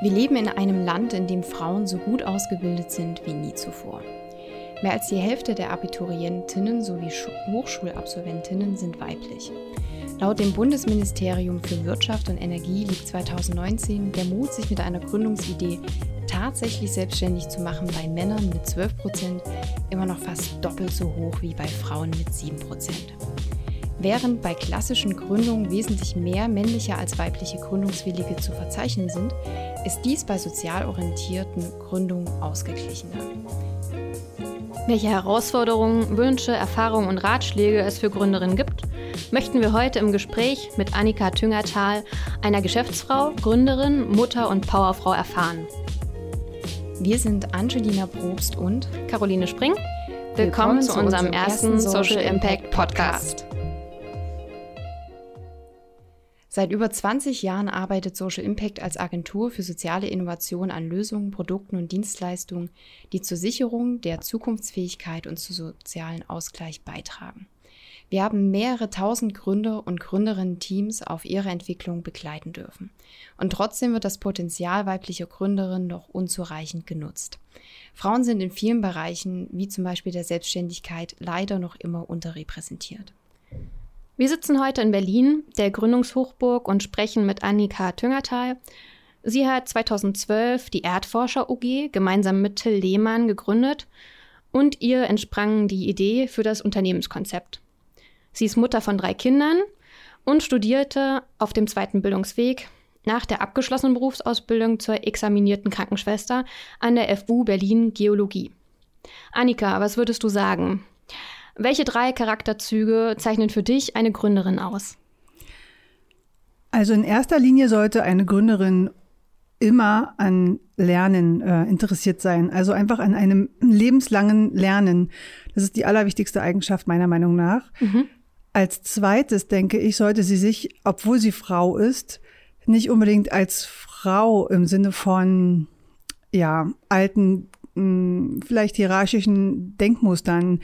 Wir leben in einem Land, in dem Frauen so gut ausgebildet sind wie nie zuvor. Mehr als die Hälfte der Abiturientinnen sowie Hochschulabsolventinnen sind weiblich. Laut dem Bundesministerium für Wirtschaft und Energie liegt 2019 der Mut, sich mit einer Gründungsidee tatsächlich selbstständig zu machen, bei Männern mit 12 Prozent immer noch fast doppelt so hoch wie bei Frauen mit 7 Prozent. Während bei klassischen Gründungen wesentlich mehr männliche als weibliche Gründungswillige zu verzeichnen sind, ist dies bei sozial orientierten Gründungen ausgeglichener. Welche Herausforderungen, Wünsche, Erfahrungen und Ratschläge es für Gründerinnen gibt, möchten wir heute im Gespräch mit Annika Tüngertal, einer Geschäftsfrau, Gründerin, Mutter und Powerfrau erfahren. Wir sind Angelina Probst und Caroline Spring. Willkommen, Willkommen zu, unserem ersten Social Impact Podcast. Seit über 20 Jahren arbeitet Social Impact als Agentur für soziale Innovation an Lösungen, Produkten und Dienstleistungen, die zur Sicherung der Zukunftsfähigkeit und zu sozialen Ausgleich beitragen. Wir haben mehrere tausend Gründer und Gründerinnen-Teams auf ihre Entwicklung begleiten dürfen. Und trotzdem wird das Potenzial weiblicher Gründerinnen noch unzureichend genutzt. Frauen sind in vielen Bereichen, wie zum Beispiel der Selbstständigkeit, leider noch immer unterrepräsentiert. Wir sitzen heute in Berlin, der Gründungshochburg, und sprechen mit Annika Tüngertal. Sie hat 2012 die Erdforscher UG gemeinsam mit Till Lehmann gegründet und ihr entsprang die Idee für das Unternehmenskonzept. Sie ist Mutter von drei Kindern und studierte auf dem zweiten Bildungsweg nach der abgeschlossenen Berufsausbildung zur examinierten Krankenschwester an der FU Berlin Geologie. Annika, was würdest du sagen? Welche drei Charakterzüge zeichnen für dich eine Gründerin aus? Also in erster Linie sollte eine Gründerin immer an Lernen äh, interessiert sein, also einfach an einem lebenslangen Lernen. Das ist die allerwichtigste Eigenschaft meiner Meinung nach. Mhm. Als zweites denke ich, sollte sie sich, obwohl sie Frau ist, nicht unbedingt als Frau im Sinne von ja alten, mh, vielleicht hierarchischen Denkmustern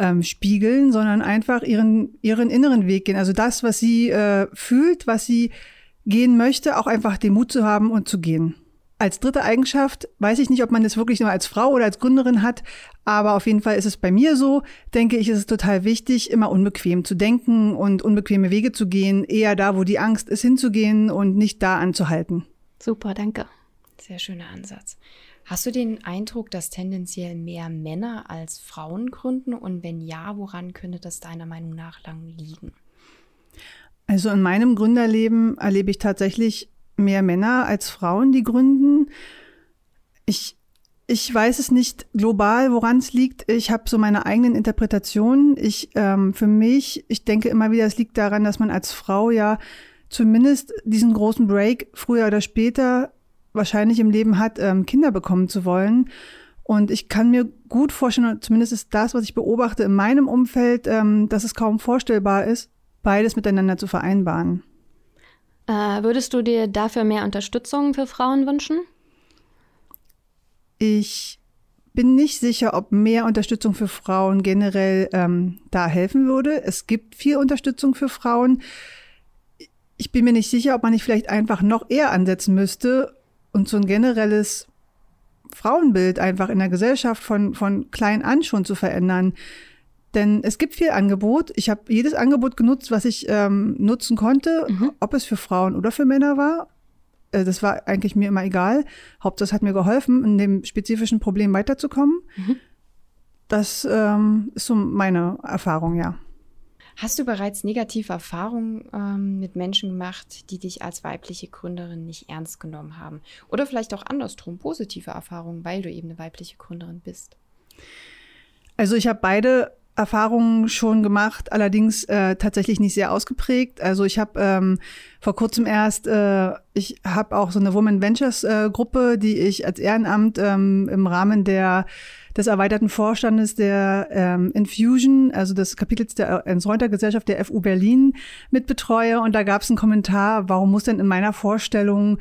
ähm, spiegeln, sondern einfach ihren, ihren inneren Weg gehen. Also das, was sie äh, fühlt, was sie gehen möchte, auch einfach den Mut zu haben und zu gehen. Als dritte Eigenschaft weiß ich nicht, ob man das wirklich nur als Frau oder als Gründerin hat, aber auf jeden Fall ist es bei mir so, denke ich, ist es total wichtig, immer unbequem zu denken und unbequeme Wege zu gehen, eher da, wo die Angst ist, hinzugehen und nicht da anzuhalten. Super, danke. Sehr schöner Ansatz. Hast du den Eindruck, dass tendenziell mehr Männer als Frauen gründen? Und wenn ja, woran könnte das deiner Meinung nach lang liegen? Also in meinem Gründerleben erlebe ich tatsächlich mehr Männer als Frauen, die gründen. Ich, ich weiß es nicht global, woran es liegt. Ich habe so meine eigenen Interpretationen. Ich ähm, für mich, ich denke immer wieder, es liegt daran, dass man als Frau ja zumindest diesen großen Break früher oder später wahrscheinlich im Leben hat, ähm, Kinder bekommen zu wollen. Und ich kann mir gut vorstellen, zumindest ist das, was ich beobachte in meinem Umfeld, ähm, dass es kaum vorstellbar ist, beides miteinander zu vereinbaren. Äh, würdest du dir dafür mehr Unterstützung für Frauen wünschen? Ich bin nicht sicher, ob mehr Unterstützung für Frauen generell ähm, da helfen würde. Es gibt viel Unterstützung für Frauen. Ich bin mir nicht sicher, ob man nicht vielleicht einfach noch eher ansetzen müsste und so ein generelles Frauenbild einfach in der Gesellschaft von, von klein an schon zu verändern. Denn es gibt viel Angebot. Ich habe jedes Angebot genutzt, was ich ähm, nutzen konnte, mhm. ob es für Frauen oder für Männer war. Äh, das war eigentlich mir immer egal. Hauptsache hat mir geholfen, in dem spezifischen Problem weiterzukommen. Mhm. Das ähm, ist so meine Erfahrung, ja. Hast du bereits negative Erfahrungen ähm, mit Menschen gemacht, die dich als weibliche Gründerin nicht ernst genommen haben? Oder vielleicht auch andersrum, positive Erfahrungen, weil du eben eine weibliche Gründerin bist? Also ich habe beide Erfahrungen schon gemacht, allerdings äh, tatsächlich nicht sehr ausgeprägt. Also ich habe ähm, vor kurzem erst, äh, ich habe auch so eine Women Ventures äh, Gruppe, die ich als Ehrenamt ähm, im Rahmen der des erweiterten Vorstandes der ähm, Infusion, also des Kapitels der Ensreuter-Gesellschaft der FU Berlin mitbetreue. Und da gab es einen Kommentar, warum muss denn in meiner Vorstellung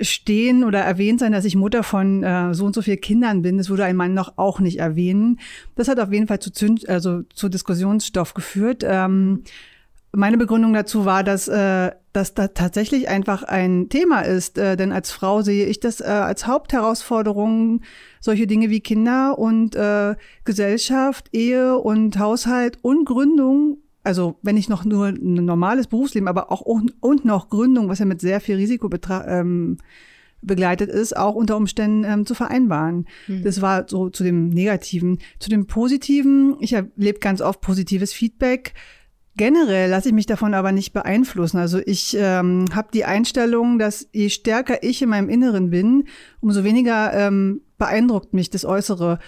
stehen oder erwähnt sein, dass ich Mutter von äh, so und so vielen Kindern bin. Das würde ein Mann noch auch nicht erwähnen. Das hat auf jeden Fall zu, Zünd also zu Diskussionsstoff geführt. Ähm, meine Begründung dazu war, dass äh, das da tatsächlich einfach ein Thema ist. Äh, denn als Frau sehe ich das äh, als Hauptherausforderung, solche Dinge wie Kinder und äh, Gesellschaft, Ehe und Haushalt und Gründung. Also wenn ich noch nur ein normales Berufsleben, aber auch und noch Gründung, was ja mit sehr viel Risiko ähm, begleitet ist, auch unter Umständen ähm, zu vereinbaren. Mhm. Das war so zu dem Negativen. Zu dem Positiven, ich erlebe ganz oft positives Feedback. Generell lasse ich mich davon aber nicht beeinflussen. Also ich ähm, habe die Einstellung, dass je stärker ich in meinem Inneren bin, umso weniger ähm, beeindruckt mich das Äußere.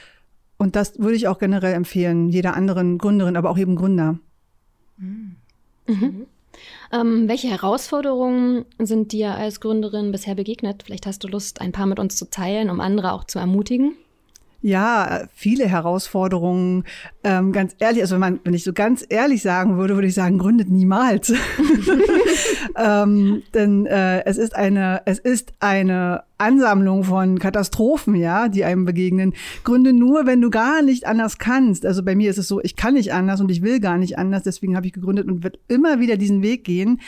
Und das würde ich auch generell empfehlen, jeder anderen Gründerin, aber auch jedem Gründer. Mhm. Mhm. Ähm, welche Herausforderungen sind dir als Gründerin bisher begegnet? Vielleicht hast du Lust, ein paar mit uns zu teilen, um andere auch zu ermutigen. Ja, viele Herausforderungen. Ähm, ganz ehrlich, also wenn, man, wenn ich so ganz ehrlich sagen würde, würde ich sagen, gründet niemals. ähm, denn äh, es ist eine, es ist eine Ansammlung von Katastrophen, ja, die einem begegnen. Gründe nur, wenn du gar nicht anders kannst. Also bei mir ist es so, ich kann nicht anders und ich will gar nicht anders. Deswegen habe ich gegründet und wird immer wieder diesen Weg gehen.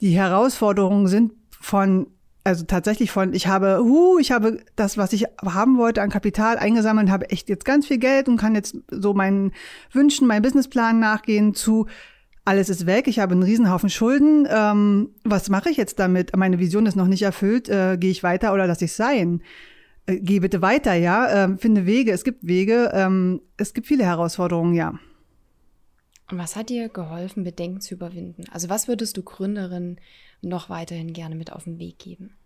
Die Herausforderungen sind von also tatsächlich von, ich habe, huh, ich habe das, was ich haben wollte an Kapital eingesammelt, habe echt jetzt ganz viel Geld und kann jetzt so meinen Wünschen, meinen Businessplan nachgehen zu, alles ist weg, ich habe einen Riesenhaufen Schulden. Ähm, was mache ich jetzt damit? Meine Vision ist noch nicht erfüllt. Äh, Gehe ich weiter oder lasse ich sein? Äh, geh bitte weiter, ja. Ähm, finde Wege. Es gibt Wege. Ähm, es gibt viele Herausforderungen, ja. Und was hat dir geholfen, Bedenken zu überwinden? Also was würdest du Gründerin noch weiterhin gerne mit auf den Weg geben?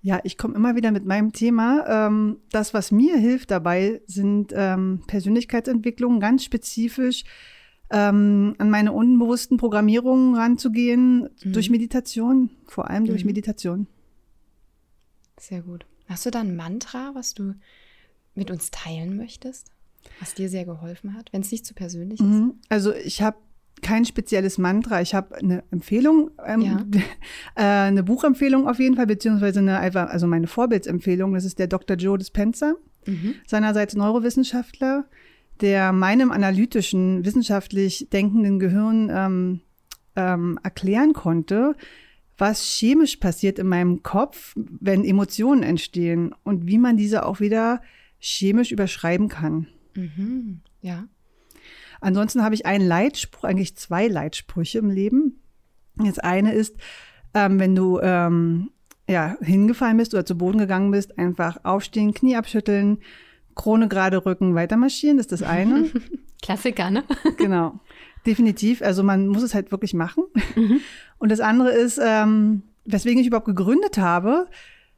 Ja, ich komme immer wieder mit meinem Thema. Ähm, das, was mir hilft dabei, sind ähm, Persönlichkeitsentwicklungen, ganz spezifisch ähm, an meine unbewussten Programmierungen ranzugehen, mhm. durch Meditation, vor allem durch mhm. Meditation. Sehr gut. Hast du da ein Mantra, was du mit uns teilen möchtest, was dir sehr geholfen hat, wenn es nicht zu persönlich ist? Mhm. Also ich habe kein spezielles Mantra. Ich habe eine Empfehlung, ähm, ja. äh, eine Buchempfehlung auf jeden Fall, beziehungsweise eine einfach, also meine Vorbildsempfehlung. Das ist der Dr. Joe Dispenza, mhm. seinerseits Neurowissenschaftler, der meinem analytischen, wissenschaftlich denkenden Gehirn ähm, ähm, erklären konnte, was chemisch passiert in meinem Kopf, wenn Emotionen entstehen und wie man diese auch wieder chemisch überschreiben kann. Mhm. Ja. Ansonsten habe ich einen Leitspruch, eigentlich zwei Leitsprüche im Leben. Das eine ist, ähm, wenn du ähm, ja, hingefallen bist oder zu Boden gegangen bist, einfach aufstehen, Knie abschütteln, Krone gerade rücken, weiter marschieren, das ist das eine. Klassiker, ne? genau. Definitiv. Also man muss es halt wirklich machen. Mhm. Und das andere ist, ähm, weswegen ich überhaupt gegründet habe,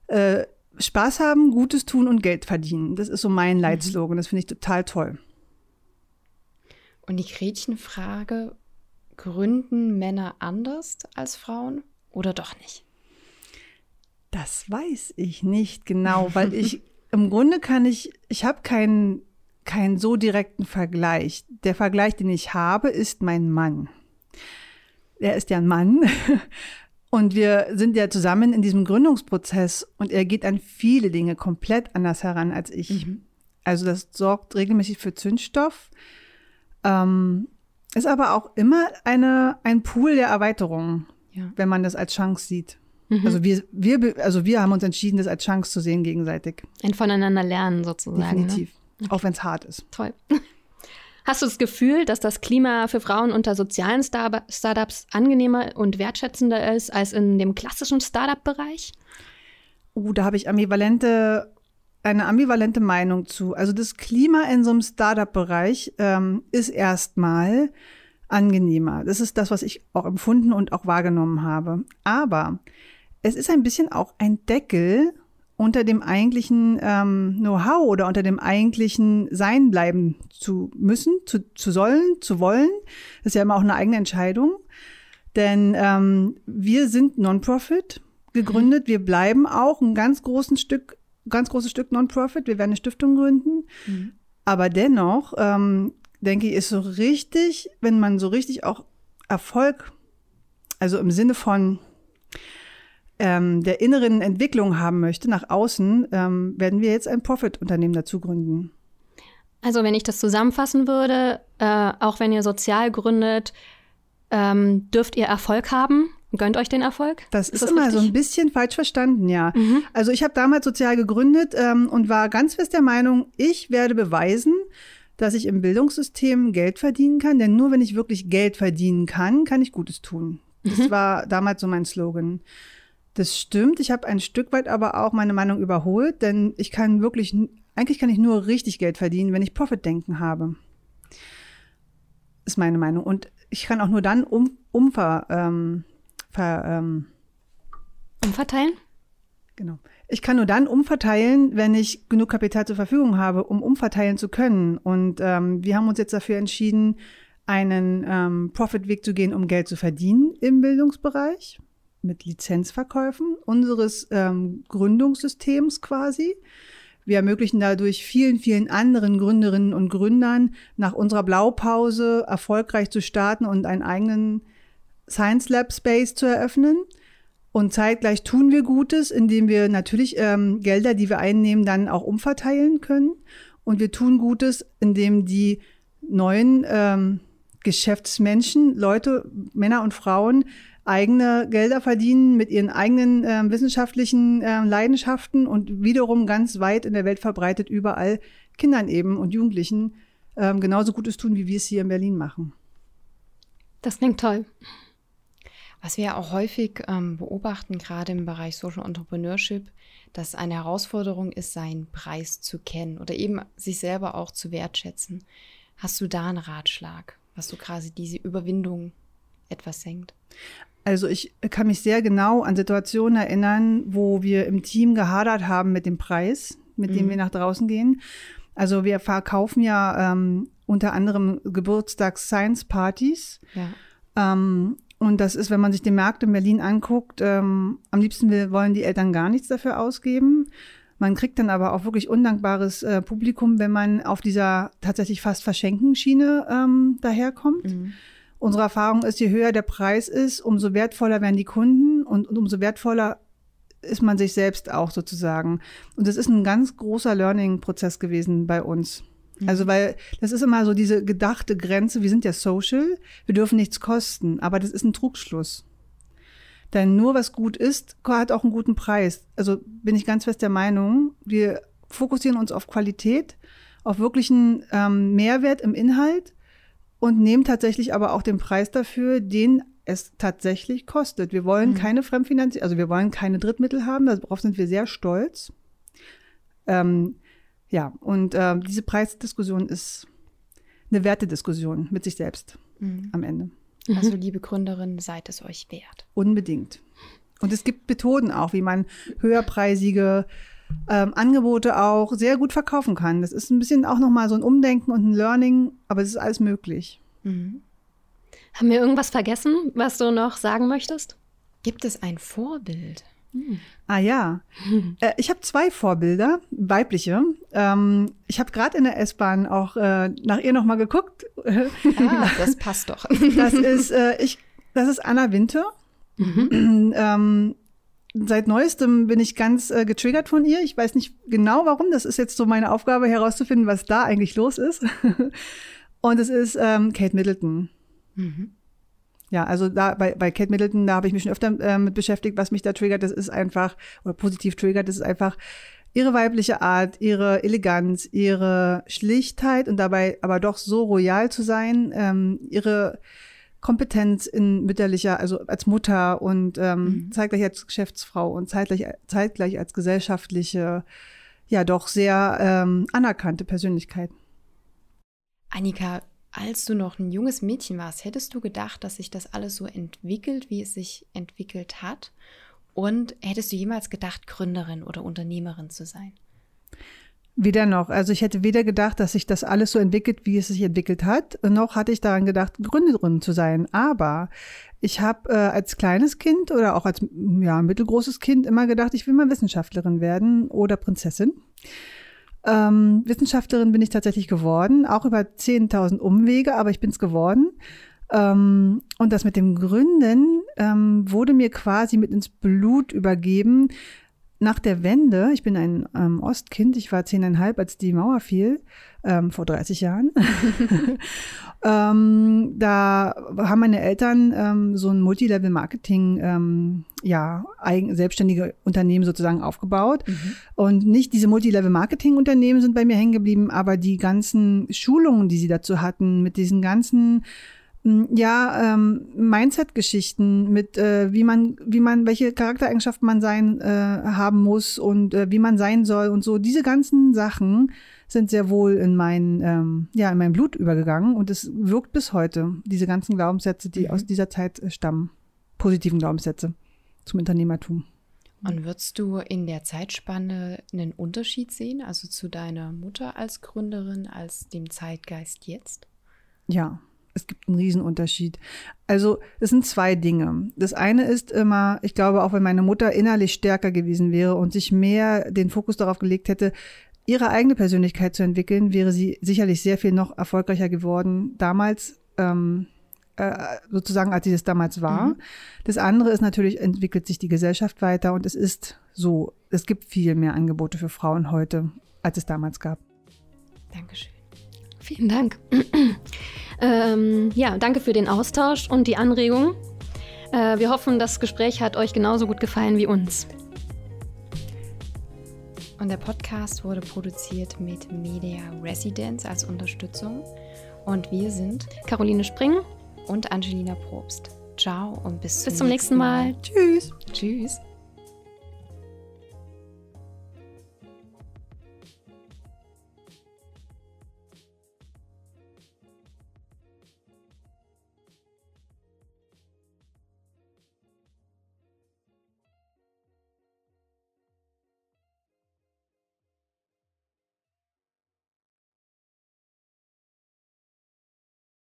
äh, Spaß haben, Gutes tun und Geld verdienen. Das ist so mein mhm. Leitslogan. Das finde ich total toll. Und die Gretchenfrage, gründen Männer anders als Frauen oder doch nicht? Das weiß ich nicht genau, weil ich im Grunde kann ich, ich habe keinen keinen so direkten Vergleich. Der Vergleich, den ich habe, ist mein Mann. Er ist ja ein Mann und wir sind ja zusammen in diesem Gründungsprozess und er geht an viele Dinge komplett anders heran als ich. Mhm. Also das sorgt regelmäßig für Zündstoff. Ähm, ist aber auch immer eine, ein Pool der Erweiterung, ja. wenn man das als Chance sieht. Mhm. Also wir, wir, also wir haben uns entschieden, das als Chance zu sehen gegenseitig. Ein voneinander lernen sozusagen. Ne? Definitiv. Ne? Okay. Auch wenn es hart ist. Toll. Hast du das Gefühl, dass das Klima für Frauen unter sozialen Star Startups angenehmer und wertschätzender ist als in dem klassischen Startup-Bereich? Uh, da habe ich ambivalente eine ambivalente Meinung zu. Also das Klima in so einem Startup-Bereich ähm, ist erstmal angenehmer. Das ist das, was ich auch empfunden und auch wahrgenommen habe. Aber es ist ein bisschen auch ein Deckel unter dem eigentlichen ähm, Know-how oder unter dem eigentlichen Sein bleiben zu müssen, zu, zu sollen, zu wollen. Das ist ja immer auch eine eigene Entscheidung. Denn ähm, wir sind Non-Profit gegründet. Wir bleiben auch ein ganz großes Stück ganz großes Stück Non-Profit. Wir werden eine Stiftung gründen. Mhm. Aber dennoch, ähm, denke ich, ist so richtig, wenn man so richtig auch Erfolg, also im Sinne von ähm, der inneren Entwicklung haben möchte nach außen, ähm, werden wir jetzt ein Profit-Unternehmen dazu gründen. Also wenn ich das zusammenfassen würde, äh, auch wenn ihr sozial gründet, ähm, dürft ihr Erfolg haben. Gönnt euch den Erfolg? Das ist, ist das immer richtig? so ein bisschen falsch verstanden, ja. Mhm. Also ich habe damals sozial gegründet ähm, und war ganz fest der Meinung, ich werde beweisen, dass ich im Bildungssystem Geld verdienen kann. Denn nur wenn ich wirklich Geld verdienen kann, kann ich Gutes tun. Das mhm. war damals so mein Slogan. Das stimmt. Ich habe ein Stück weit aber auch meine Meinung überholt, denn ich kann wirklich, eigentlich kann ich nur richtig Geld verdienen, wenn ich Profit-Denken habe. Ist meine Meinung. Und ich kann auch nur dann um, umver, ähm, ver, ähm, umverteilen. Genau. Ich kann nur dann umverteilen, wenn ich genug Kapital zur Verfügung habe, um umverteilen zu können. Und ähm, wir haben uns jetzt dafür entschieden, einen ähm, Profit-Weg zu gehen, um Geld zu verdienen im Bildungsbereich mit Lizenzverkäufen unseres ähm, Gründungssystems quasi. Wir ermöglichen dadurch vielen, vielen anderen Gründerinnen und Gründern nach unserer Blaupause erfolgreich zu starten und einen eigenen Science Lab Space zu eröffnen. Und zeitgleich tun wir Gutes, indem wir natürlich ähm, Gelder, die wir einnehmen, dann auch umverteilen können. Und wir tun Gutes, indem die neuen ähm, Geschäftsmenschen, Leute, Männer und Frauen eigene Gelder verdienen mit ihren eigenen äh, wissenschaftlichen äh, Leidenschaften und wiederum ganz weit in der Welt verbreitet überall Kindern eben und Jugendlichen äh, genauso Gutes tun, wie wir es hier in Berlin machen. Das klingt toll. Was wir ja auch häufig ähm, beobachten, gerade im Bereich Social Entrepreneurship, dass eine Herausforderung ist, seinen Preis zu kennen oder eben sich selber auch zu wertschätzen. Hast du da einen Ratschlag, was so quasi diese Überwindung etwas senkt? Also ich kann mich sehr genau an Situationen erinnern, wo wir im Team gehadert haben mit dem Preis, mit mhm. dem wir nach draußen gehen. Also wir verkaufen ja ähm, unter anderem Geburtstags-Science-Partys. Ja. Ähm, und das ist, wenn man sich den Markt in Berlin anguckt, ähm, am liebsten will, wollen die Eltern gar nichts dafür ausgeben. Man kriegt dann aber auch wirklich undankbares äh, Publikum, wenn man auf dieser tatsächlich fast Verschenken-Schiene ähm, daherkommt. Mhm. Unsere Erfahrung ist, je höher der Preis ist, umso wertvoller werden die Kunden und, und umso wertvoller ist man sich selbst auch sozusagen. Und das ist ein ganz großer Learning-Prozess gewesen bei uns. Mhm. Also, weil das ist immer so diese gedachte Grenze, wir sind ja social, wir dürfen nichts kosten, aber das ist ein Trugschluss. Denn nur was gut ist, hat auch einen guten Preis. Also bin ich ganz fest der Meinung, wir fokussieren uns auf Qualität, auf wirklichen ähm, Mehrwert im Inhalt und nehmen tatsächlich aber auch den Preis dafür, den es tatsächlich kostet. Wir wollen mhm. keine Fremdfinanzierung, also wir wollen keine Drittmittel haben, darauf sind wir sehr stolz. Ähm, ja, und äh, diese Preisdiskussion ist eine Wertediskussion mit sich selbst mhm. am Ende. Also, liebe Gründerin, seid es euch wert. Unbedingt. Und es gibt Methoden auch, wie man höherpreisige ähm, Angebote auch sehr gut verkaufen kann. Das ist ein bisschen auch nochmal so ein Umdenken und ein Learning, aber es ist alles möglich. Mhm. Haben wir irgendwas vergessen, was du noch sagen möchtest? Gibt es ein Vorbild? Hm. Ah ja, äh, ich habe zwei Vorbilder, weibliche. Ähm, ich habe gerade in der S-Bahn auch äh, nach ihr nochmal geguckt. Ah, das passt doch. das ist äh, ich, das ist Anna Winter. Mhm. ähm, seit neuestem bin ich ganz äh, getriggert von ihr. Ich weiß nicht genau warum. Das ist jetzt so meine Aufgabe herauszufinden, was da eigentlich los ist. Und es ist ähm, Kate Middleton. Mhm. Ja, also da bei, bei Kate Middleton, da habe ich mich schon öfter äh, mit beschäftigt, was mich da triggert. Das ist einfach, oder positiv triggert, das ist einfach ihre weibliche Art, ihre Eleganz, ihre Schlichtheit und dabei aber doch so royal zu sein, ähm, ihre Kompetenz in mütterlicher, also als Mutter und ähm, mhm. zeitgleich als Geschäftsfrau und zeitgleich, zeitgleich als gesellschaftliche, ja doch sehr ähm, anerkannte Persönlichkeit. Annika, als du noch ein junges Mädchen warst, hättest du gedacht, dass sich das alles so entwickelt, wie es sich entwickelt hat? Und hättest du jemals gedacht, Gründerin oder Unternehmerin zu sein? Weder noch. Also ich hätte weder gedacht, dass sich das alles so entwickelt, wie es sich entwickelt hat, noch hatte ich daran gedacht, Gründerin zu sein. Aber ich habe äh, als kleines Kind oder auch als ja, mittelgroßes Kind immer gedacht, ich will mal Wissenschaftlerin werden oder Prinzessin. Ähm, Wissenschaftlerin bin ich tatsächlich geworden, auch über 10.000 Umwege, aber ich bin es geworden. Ähm, und das mit dem Gründen ähm, wurde mir quasi mit ins Blut übergeben, nach der Wende, ich bin ein ähm, Ostkind, ich war zehneinhalb, als die Mauer fiel, ähm, vor 30 Jahren. ähm, da haben meine Eltern ähm, so ein Multilevel-Marketing, ähm, ja, eigen, selbstständige Unternehmen sozusagen aufgebaut. Mhm. Und nicht diese Multilevel-Marketing-Unternehmen sind bei mir hängen geblieben, aber die ganzen Schulungen, die sie dazu hatten, mit diesen ganzen ja, ähm, Mindset-Geschichten mit, äh, wie man, wie man, welche Charaktereigenschaften man sein äh, haben muss und äh, wie man sein soll und so. Diese ganzen Sachen sind sehr wohl in mein, ähm, ja, in mein Blut übergegangen und es wirkt bis heute. Diese ganzen Glaubenssätze, die mhm. aus dieser Zeit äh, stammen, positiven Glaubenssätze zum Unternehmertum. Und würdest du in der Zeitspanne einen Unterschied sehen, also zu deiner Mutter als Gründerin, als dem Zeitgeist jetzt? Ja, es gibt einen Riesenunterschied. Also es sind zwei Dinge. Das eine ist immer, ich glaube, auch wenn meine Mutter innerlich stärker gewesen wäre und sich mehr den Fokus darauf gelegt hätte, ihre eigene Persönlichkeit zu entwickeln, wäre sie sicherlich sehr viel noch erfolgreicher geworden damals, ähm, äh, sozusagen, als sie das damals war. Mhm. Das andere ist natürlich, entwickelt sich die Gesellschaft weiter und es ist so, es gibt viel mehr Angebote für Frauen heute, als es damals gab. Dankeschön. Vielen Dank. ähm, ja, danke für den Austausch und die Anregung. Äh, wir hoffen, das Gespräch hat euch genauso gut gefallen wie uns. Und der Podcast wurde produziert mit Media Residence als Unterstützung. Und wir sind Caroline Spring und Angelina Probst. Ciao und bis, bis zum nächsten Mal. Mal. Tschüss. Tschüss.